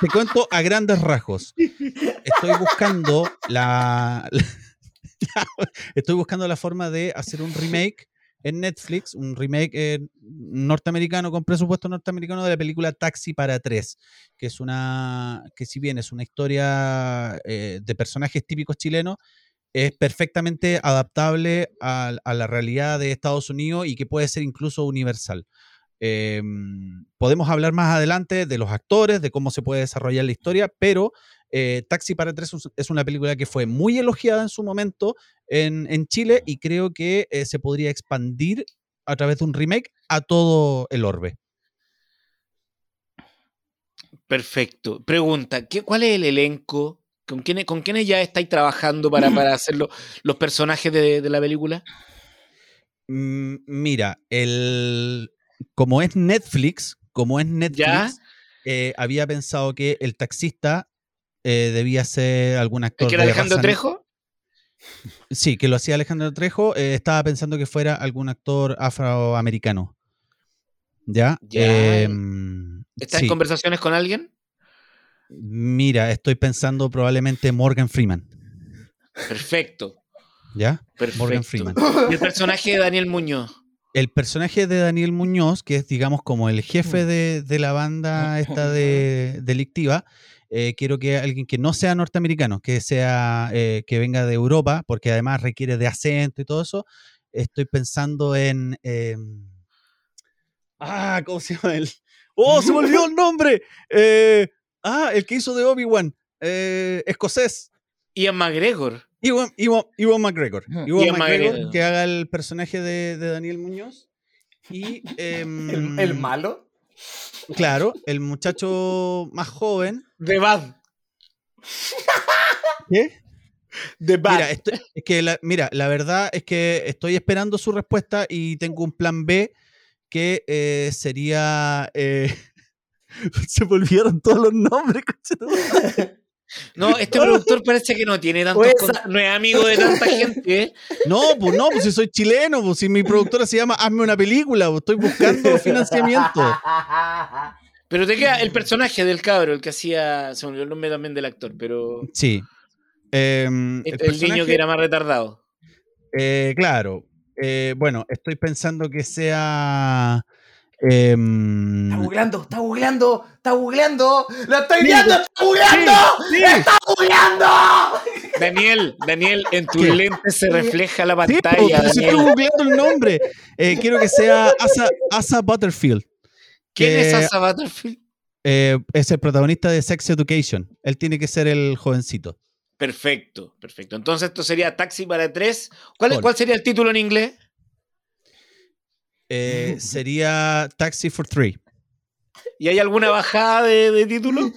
te cuento a grandes rasgos. Estoy buscando la, estoy buscando la forma de hacer un remake en Netflix, un remake eh, norteamericano con presupuesto norteamericano de la película Taxi para tres que es una, que si bien es una historia eh, de personajes típicos chilenos, es perfectamente adaptable a, la realidad de Estados Unidos y que puede ser incluso universal. Eh, podemos hablar más adelante de los actores, de cómo se puede desarrollar la historia, pero eh, Taxi para tres es- una película que fue muy elogiada en su momento en, en Chile y creo que eh, se podría expandir a través de un remake a todo el orbe. Perfecto. Pregunta, ¿qué, ¿cuál es el elenco? ¿Con quiénes, con quiénes ya estáis trabajando para, para hacer lo- los personajes de, de la película? Mm, Mira, el, como es Netflix, como es Netflix, eh, había pensado que el taxista eh, debía ser algún actor. ¿El que era Alejandro raza- Trejo? Sí, que lo hacía Alejandro Trejo. eh, estaba pensando que fuera algún actor afroamericano. ¿Ya? Ya. Em, ¿Estás sí. en conversaciones con alguien? Mira, estoy pensando probablemente Morgan Freeman. Perfecto. ¿Ya? Perfecto. Morgan Freeman. ¿Y el personaje de Daniel Muñoz? el personaje de Daniel Muñoz, que es, digamos, como el jefe de, de la banda esta de, delictiva, eh, quiero que alguien que no sea norteamericano, que sea, eh, que venga de Europa, porque además requiere de acento y todo eso. Estoy pensando en. eh, ah, ¿cómo se llama él? ¡Oh, se me olvidó el nombre! Eh, ah, el que hizo de Obi-Wan, eh, escocés. Ian McGregor. Ewan, Ewan- Ewan McGregor. Ujú. Ewan Ewan McGregor, McGregor. que haga el personaje de, de Daniel Muñoz. Y. em, ¿El, el malo? Claro, el muchacho más joven. The Bad. ¿Qué? The Bad. Mira, es que la, mira, la verdad es que estoy esperando su respuesta y tengo un plan B que eh, sería. eh, se me olvidaron todos los nombres. No, este productor parece que no tiene tantos Pues, con- no es amigo de tanta gente. ¿eh? No, pues no, pues si soy chileno, pues si mi productora se llama Hazme una película, pues estoy buscando financiamiento. Pero te queda el personaje del cabro, el que hacía. Se me olvidó el nombre también del actor, pero. Sí. Em, el el, niño que era más retardado. Eh, claro. Eh, bueno, estoy pensando que sea. Em, Está googleando, está googleando, está googleando. ¡Lo estoy viendo! ¡Está googleando! sí. ¡Está googleando! Daniel, Daniel, en tus ¿Qué? lentes se refleja la Sí, pantalla. si estoy googleando el nombre. Eh, quiero que sea Asa, Asa Butterfield. ¿Quién es Asa Butterfield? Eh, es el protagonista de Sex Education. Él tiene que ser el jovencito. Perfecto, perfecto. Entonces esto sería Taxi para tres. ¿Cuál. ¿Cuál sería el título en inglés? Eh, sería Taxi for Three. ¿Y hay alguna bajada de, de título?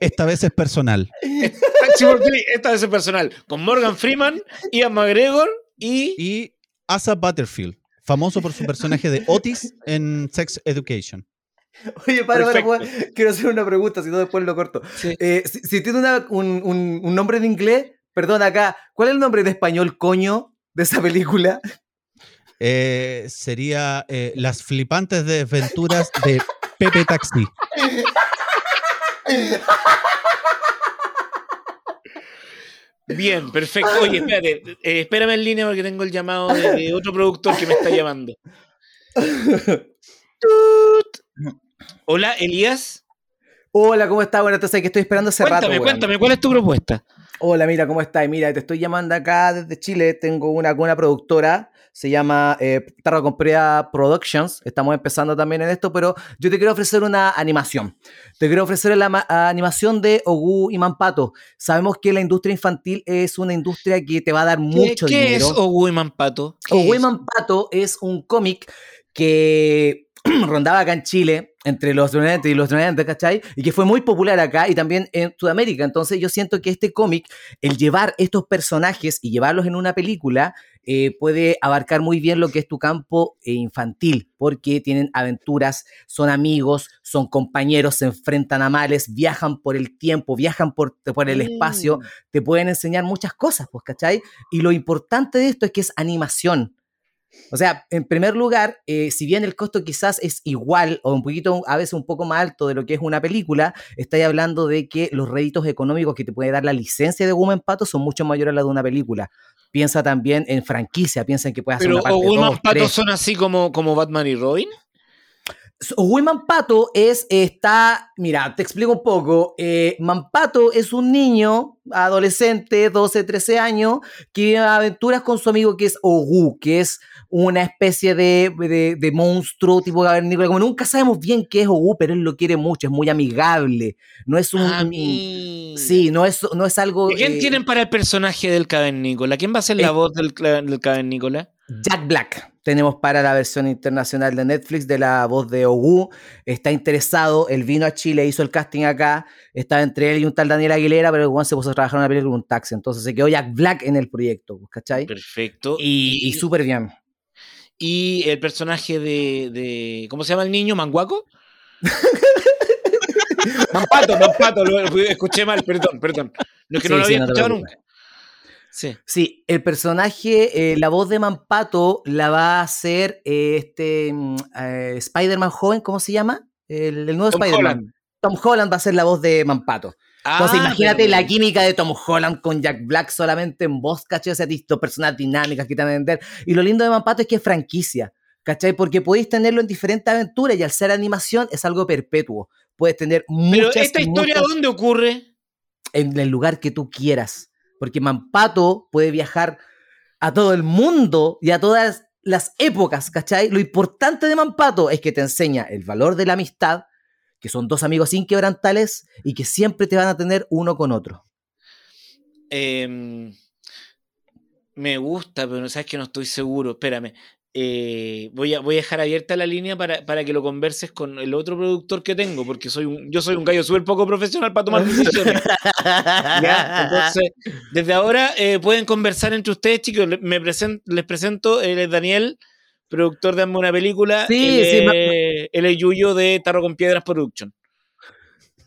Esta vez es personal. Taxi for Three, esta vez es personal. Con Morgan Freeman, Ian McGregor y. Y Asa Butterfield, famoso por su personaje de Otis en Sex Education. Oye, para, para, para, quiero hacer una pregunta, si no después lo corto. Sí. Eh, si, si tiene una- un, un- un nombre en inglés, perdón acá, ¿cuál es el nombre de español, coño, de esa película? Eh, sería eh, Las flipantes desventuras de Pepe Taxi. Bien, perfecto. Oye, espérate, eh, espérame en línea porque tengo el llamado de, de otro productor que me está llamando. Hola, Elías. Hola, ¿cómo estás? Bueno, entonces que estoy esperando hace rato. Cuéntame, cuéntame, ¿cuál es tu propuesta? Hola, mira, ¿cómo estás? Mira, te estoy llamando acá desde Chile. Tengo una, una productora, se llama eh, Tarra Comprida Productions. Estamos empezando también en esto, pero yo te quiero ofrecer una animación. Te quiero ofrecer la ma- animación de Ogu y Mampato. Sabemos que la industria infantil es una industria que te va a dar ¿Qué, mucho qué dinero. es Ogu y Mampato? ¿Qué Ogu y? Mampato es un cómic que rondaba acá en Chile entre los 90 y los 90, ¿cachai? Y que fue muy popular acá y también en Sudamérica. Entonces yo siento que este cómic, el llevar estos personajes y llevarlos en una película, eh, puede abarcar muy bien lo que es tu campo eh, infantil, porque tienen aventuras, son amigos, son compañeros, se enfrentan a males, viajan por el tiempo, viajan por, por el espacio, Mm. te pueden enseñar muchas cosas, pues, ¿cachai? Y lo importante de esto es que es animación. O sea, en primer lugar, eh, si bien el costo quizás es igual o un poquito, a veces un poco más alto de lo que es una película, estáis hablando de que los réditos económicos que te puede dar la licencia de Woman Pato son mucho mayores a la de una película. Piensa también en franquicia, piensa en que puede hacer Pero una parte dos, Mampato tres. son así como, como Batman y Robin. Y Mampato es, está, mira, te explico un poco. Eh, Mampato es un niño, adolescente, 12, 13 años, que vive aventuras con su amigo que es Ogu, que es una especie de, de, de monstruo tipo cavernícola. Como nunca sabemos bien qué es Ogu, pero él lo quiere mucho, es muy amigable. No es un... Sí, no es, no es algo... ¿Y ¿Quién eh, tienen para el personaje del cavernícola? ¿Quién va a ser la voz del, del cavernícola? Jack Black. Tenemos para la versión internacional de Netflix de la voz de Ogu. Está interesado. Él vino a Chile, hizo el casting acá. Estaba entre él y un tal Daniel Aguilera, pero weón se puso a trabajar en una película con un taxi. Entonces se quedó Jack Black en el proyecto, pues, ¿cachai? Perfecto. Y, y súper bien. y el personaje de, de- ¿Cómo se llama el niño? ¿Manguaco? Mampato, Mampato, lo escuché mal, perdón, perdón. No es que no lo sí, había no escuchado nunca. Sí. Sí, el personaje, eh, la voz de Mampato la va a hacer eh, este mm, eh, Spider-Man joven, ¿cómo se llama? El, el nuevo Spider-Man. Tom Holland va a ser la voz de Mampato. Entonces, Ah, imagínate pero- la química de Tom Holland con Jack Black solamente en voz, ¿cachai? O sea, distintas personas dinámicas que te van a vender. Y lo lindo de Mampato es que es franquicia, ¿cachai? Porque podéis tenerlo en diferentes aventuras y al ser animación es algo perpetuo. Puedes tener Pero muchas esta y historia, muchas ¿dónde ocurre? en el lugar que tú quieras. Porque Mampato puede viajar a todo el mundo y a todas las épocas, ¿cachai? Lo importante de Mampato es que te enseña el valor de la amistad, que son dos amigos inquebrantables y que siempre te van a tener uno con otro. Em, me gusta, pero sabes que no estoy seguro. Espérame. Eh, voy, a, voy a dejar abierta la línea para, para que lo converses con el otro productor que tengo, porque soy un, yo soy un gallo súper poco profesional para tomar decisiones. ¿ya? Entonces, desde ahora eh, pueden conversar entre ustedes, chicos. Le- Me presen- les presento, él es Daniel, productor de una película. Sí, él, sí, es, él es Yuyo de Tarro con Piedras Production.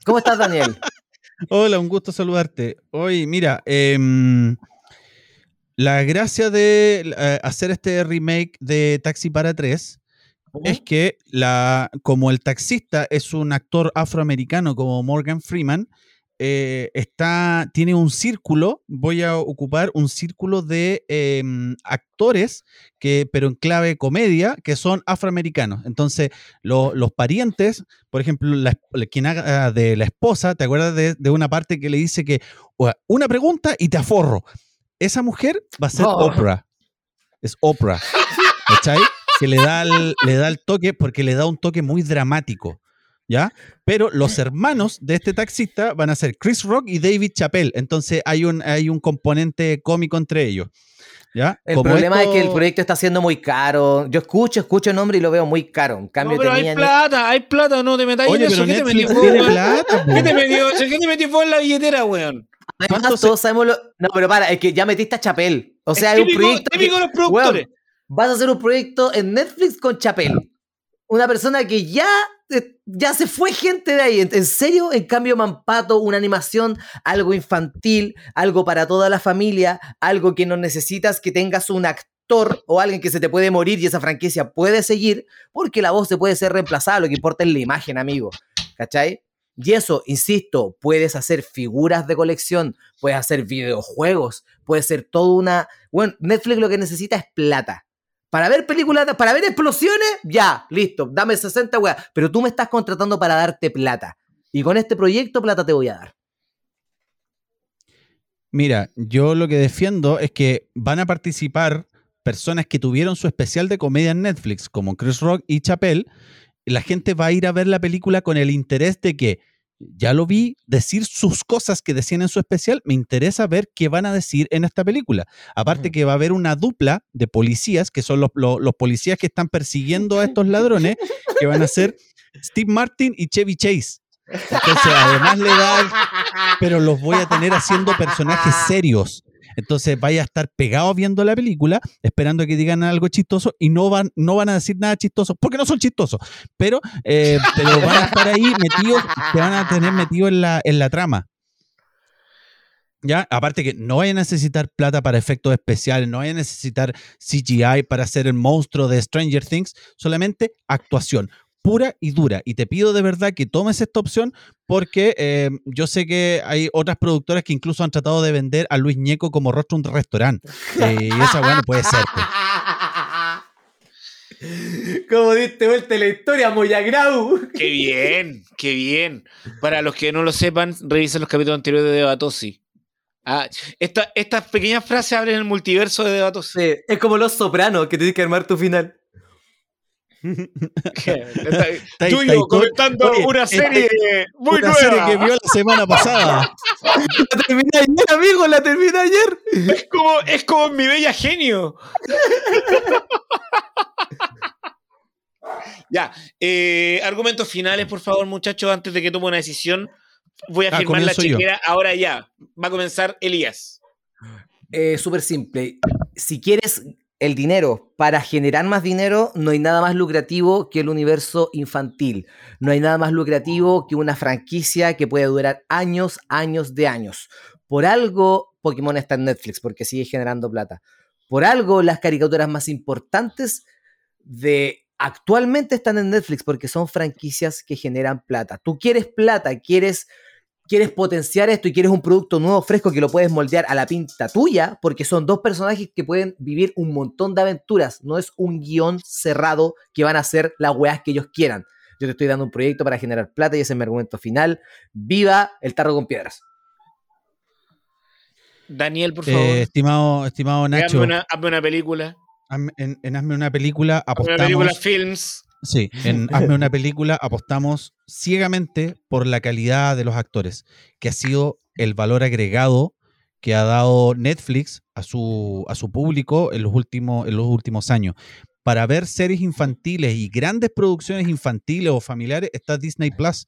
¿Cómo estás, Daniel? Hola, un gusto saludarte. Hoy, mira, em, la gracia de eh, hacer este remake de Taxi para tres es que la, como el taxista es un actor afroamericano como Morgan Freeman, eh, está, tiene un círculo, voy a ocupar un círculo de em, actores, que, pero en clave comedia, que son afroamericanos. Entonces, lo- los parientes, por ejemplo, la, quien haga de la esposa, ¿te acuerdas de, de una parte que le dice que "Ua, una pregunta y te aforro? Esa mujer va a ser Oh. Oprah. Es Oprah. ¿Cachai? Que le da, el, le da el toque porque le da un toque muy dramático. ¿Ya? Pero los hermanos de este taxista van a ser Chris Rock y David Chappelle. Entonces hay un, hay un componente cómico entre ellos. ¿Ya? El Como problema es que el proyecto está siendo muy caro. Yo escucho, escucho el nombre y lo veo muy caro. En No, cambio, pero hay plata, hay plata, no te metáis en eso. pero ¿Qué te Netflix metí tiene vos, plata, po. ¿Qué te metió, ¿Qué te metí vos en la billetera, weón? Además, ¿Cuánto se- todos sabemos lo... No, pero para, es que ya metiste a Chapel. O sea, Es hay un típico- proyecto. típico los productores. Vas a hacer un proyecto en Netflix con Chapel. Una persona que ya, eh, ya se fue gente de ahí. En, serio, en cambio, Mampato, una animación, algo infantil, algo para toda la familia, algo que no necesitas que tengas un actor o alguien que se te puede morir y esa franquicia puede seguir, porque la voz se puede ser reemplazada. Lo que importa es la imagen, amigo. ¿Cachai? Y eso, insisto, puedes hacer figuras de colección, puedes hacer videojuegos, puede ser toda una... Bueno, Netflix lo que necesita es plata. Para ver películas, para ver explosiones, ya, listo, dame 60 weas. Pero tú me estás contratando para darte plata. Y con este proyecto, plata te voy a dar. Mira, yo lo que defiendo es que van a participar personas que tuvieron su especial de comedia en Netflix, como Chris Rock y Chappelle. La gente va a ir a ver la película con el interés de que ya lo vi decir sus cosas que decían en su especial, me interesa ver qué van a decir en esta película. Aparte que va a haber una dupla de policías, que son los, los policías que están persiguiendo a estos ladrones, que van a ser Steve Martin y Chevy Chase. Entonces, además le da, pero los voy a tener haciendo personajes serios. Entonces vaya a estar pegado viendo la película, esperando que digan algo chistoso y no van, no van a decir nada chistoso, porque no son chistosos, pero, eh, pero van a estar ahí metidos, te van a tener metido en la, en la trama. ¿Ya? Aparte que no vayan a necesitar plata para efectos especiales, no vayan a necesitar CGI para hacer el monstruo de Stranger Things, solamente actuación pura y dura. Y te pido de verdad que tomes esta opción porque eh, yo sé que hay otras productoras que incluso han tratado de vender a Luis Ñeco como rostro de un restaurante. Eh, y esa bueno puede ser. Pues. Como diste vuelta la historia, Moyagrau. Qué bien, qué bien. Para los que no lo sepan, revisen los capítulos anteriores de Debatosi. Ah, esta, estas pequeñas frases abren el multiverso de Debatosi. Sí, es como los sopranos que tienes que armar tu final. Tuyo comentando una serie muy una nueva. serie que vio la semana pasada. La terminé ayer, amigo, la terminé ayer. Es como, es como mi bella genio. ya, eh, argumentos finales, por favor, muchachos, antes de que tome una decisión. Voy a Ah, firmar la comienzo yo. chequera ahora ya. Va a comenzar Elías. Eh, Súper simple. Si quieres el dinero para generar más dinero, no hay nada más lucrativo que el universo infantil. No hay nada más lucrativo que una franquicia que puede durar años, años de años. Por algo, Pokémon está en Netflix, porque sigue generando plata. Por algo, las caricaturas más importantes de actualmente están en Netflix, porque son franquicias que generan plata. Tú quieres plata, quieres quieres potenciar esto y quieres un producto nuevo, fresco, que lo puedes moldear a la pinta tuya, porque son dos personajes que pueden vivir un montón de aventuras. No es un guion cerrado que van a hacer las weas que ellos quieran. Yo te estoy dando un proyecto para generar plata y ese es mi argumento final. ¡Viva el tarro con piedras! Daniel, por favor. Eh, estimado, estimado hazme, Nacho, una, hazme una película. hazme- en, en Hazme una película Hazme una película apostamos. Films. Sí, en Hazme una película apostamos ciegamente por la calidad de los actores, que ha sido el valor agregado que ha dado Netflix a su, a su público en los, últimos, en los últimos años. Para ver series infantiles y grandes producciones infantiles o familiares está Disney Plus.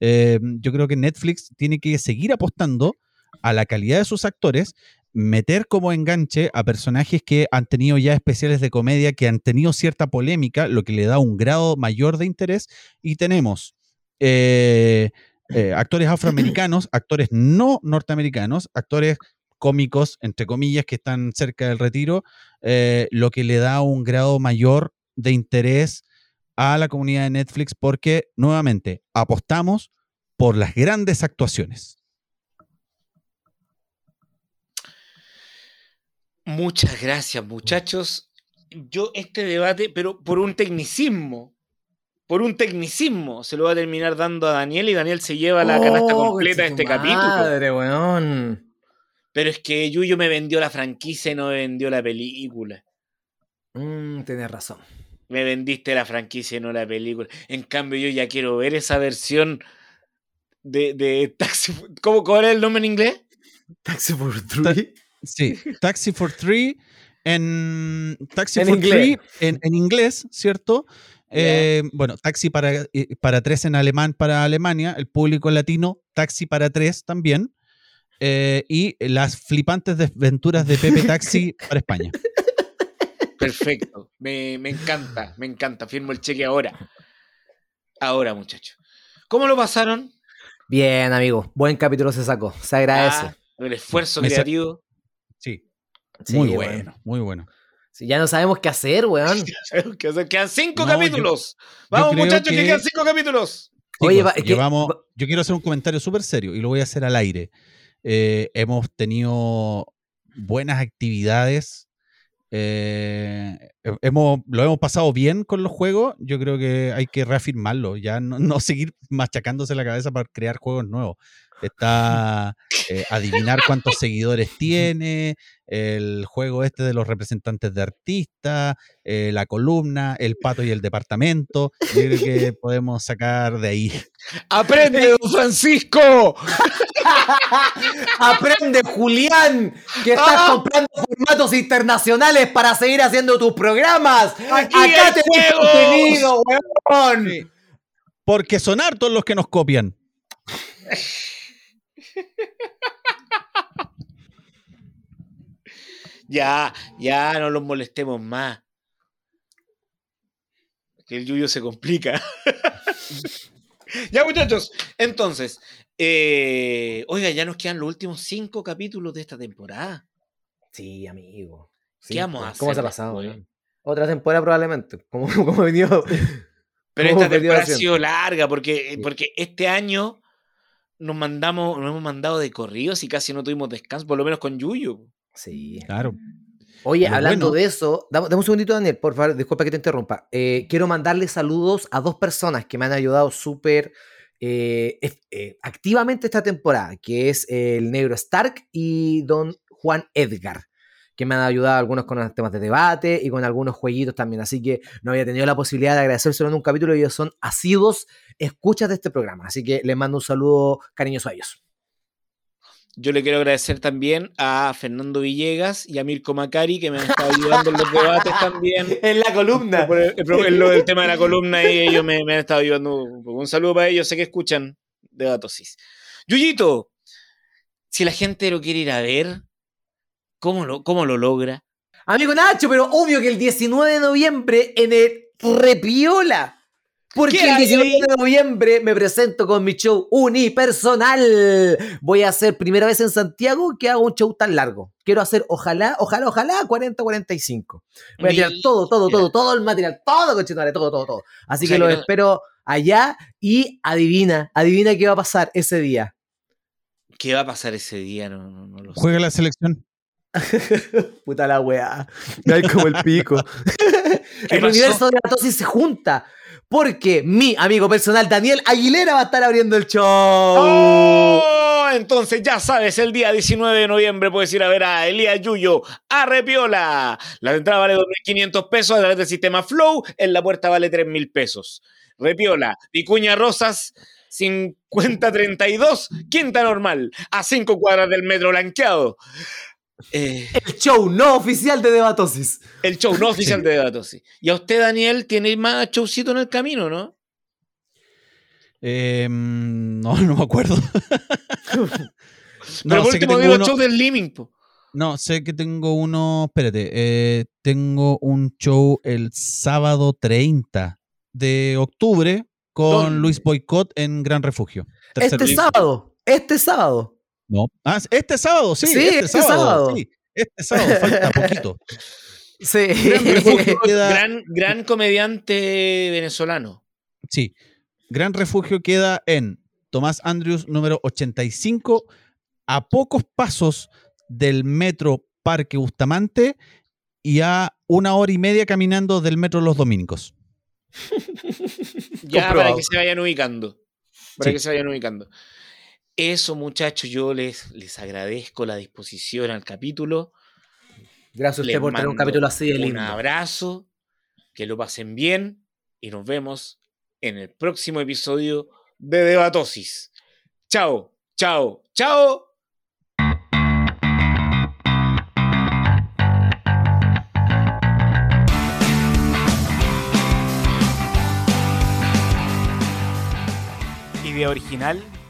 Eh, yo creo que Netflix tiene que seguir apostando a la calidad de sus actores, meter como enganche a personajes que han tenido ya especiales de comedia, que han tenido cierta polémica, lo que le da un grado mayor de interés. Y tenemos eh, eh, actores afroamericanos, actores no norteamericanos, actores cómicos, entre comillas, que están cerca del retiro, eh, lo que le da un grado mayor de interés a la comunidad de Netflix porque, nuevamente, apostamos por las grandes actuaciones. Muchas gracias, muchachos. Yo este debate, pero por un tecnicismo, por un tecnicismo, se lo va a terminar dando a Daniel y Daniel se lleva la canasta Oh, completa de este capítulo. Madre, weón. Pero es que Yuyo me vendió la franquicia y no me vendió la película. Mm, tienes razón. Me vendiste la franquicia y no la película. En cambio, yo ya quiero ver esa versión de, de Taxi. ¿Cómo, ¿Cuál es el nombre en inglés? Taxi for three. Sí, Taxi for Three en Taxi En for inglés. Three en, en inglés, ¿cierto? Eh, bueno, Taxi para, eh, para tres en alemán para Alemania, el público latino, Taxi para tres también. eh, y las flipantes desventuras de Pepe Taxi para España. Perfecto. Me, me encanta, me encanta. Firmo el cheque ahora. Ahora, muchachos. ¿Cómo lo pasaron? Bien, amigo. Buen capítulo se sacó. Se agradece. Ah, el esfuerzo Me creativo. Sí, Sí, muy bueno, muy bueno. Ya no sabemos qué hacer, weón. Que hacer- Quedan cinco No, yo- capítulos. Vamos, muchachos, que... que- quedan cinco capítulos. Oye, Chicos, va- es que- llevamos- va- yo quiero hacer un comentario súper serio y lo voy a hacer al aire. Eh, hemos tenido buenas actividades. eh, he- hemos, lo hemos pasado bien con los juegos. Yo creo que hay que reafirmarlo. Ya no, no seguir machacándose la cabeza para crear juegos nuevos. Está eh, adivinar cuántos seguidores tiene, el juego este de los representantes de artistas, eh, la columna, el pato y el departamento. Yo creo que podemos sacar de ahí. ¡Aprende, don Francisco! Aprende, Julián, que estás Ah. comprando formatos internacionales para seguir haciendo tus programas. Aquí Acá juegos. contenido, weón. Porque son hartos los que nos copian. Ya, ya no los molestemos más. Que el yuyo se complica. ya, muchachos. Entonces, eh, oiga, ya nos quedan los últimos cinco capítulos de esta temporada. Sí, amigo. ¿Qué vamos a pues, ¿Cómo hacer se ha pasado? Otra temporada probablemente. Como, como venido. Pero ¿Cómo esta temporada ha sido larga porque, porque este año nos mandamos, nos hemos mandado de corridos y casi no tuvimos descanso, por lo menos con Yuyo. Sí. Claro. Oye, hablando bueno- de eso, dame, dame un segundito, Daniel, por favor, disculpa que te interrumpa. Eh, quiero mandarle saludos a dos personas que me han ayudado súper eh, eh, activamente esta temporada, que es el Negro Stark y Don Juan Edgar, que me han ayudado algunos con los temas de debate y con algunos jueguitos también. Así que no había tenido la posibilidad de agradecérselo en un capítulo y ellos son asiduos escuchas de este programa. Así que les mando un saludo cariñoso a ellos. Yo le quiero agradecer también a Fernando Villegas y a Mirko Macari que me han estado ayudando en los debates también. En la columna. El, el- el- lo del tema de la columna y ellos me, me han estado ayudando. Un saludo para ellos, sé que escuchan Debatosis. Yuyito, si la gente lo quiere ir a ver, ¿cómo lo, cómo lo logra? Amigo Nacho, pero obvio que el 19 de noviembre en el Repiola. Porque ¿Qué el hay 19 ahí? de noviembre me presento con mi show unipersonal. Voy a hacer primera vez en Santiago que hago un show tan largo. Quiero hacer, ojalá, ojalá, ojalá, 40-45. Voy a tirar todo, todo, todo, todo el material, todo, conchetumare, todo, todo, todo. Así que los espero allá y adivina, adivina qué va a pasar ese día. ¿Qué va a pasar ese día? No, no, no lo sé. Juega la selección. Puta la weá. Hay como el pico. ¿Qué el pasó? universo de la tosis se junta. Porque mi amigo personal Daniel Aguilera va a estar abriendo el show. ¡Oh! Entonces ya sabes, el día 19 de noviembre puedes ir a ver a Elías Yuyo a Repiola. La entrada vale 2.500 pesos a través del sistema Flow. En la puerta vale 3.000 pesos. Repiola, Vicuña Rosas, 5032, Quinta Normal, a 5 cuadras del metro blanqueado. Eh, El show no oficial de Debatosis. el show no oficial de datos, sí. Y a usted, Daniel, tiene más showcito en el camino, ¿no? Eh, no, no me acuerdo. Pero no, por sé que último el uno- show del Living, po. no, sé que tengo uno. Espérate, eh, tengo un show el sábado 30 de octubre con ¿Dónde? Luis Boicot en Gran Refugio. Este sábado. Este sábado. No. Ah, este sábado, sí. Sí, este, este sábado. sábado. sí, este sábado, falta poquito. Sí. Refugio queda- Gran, gran comediante venezolano. Sí. Gran Refugio queda en Tomás Andrews número 85, a pocos pasos del metro Parque Bustamante y a una hora y media caminando del metro Los Dominicos. Ya para que se vayan ubicando. Para Sí. que se vayan ubicando. Eso, muchachos, yo les, les agradezco la disposición al capítulo. Gracias a Les usted por tener un capítulo así de Un lindo. abrazo, que lo pasen bien y nos vemos en el próximo episodio de Debatosis. Chao, chao, chao. Idea original,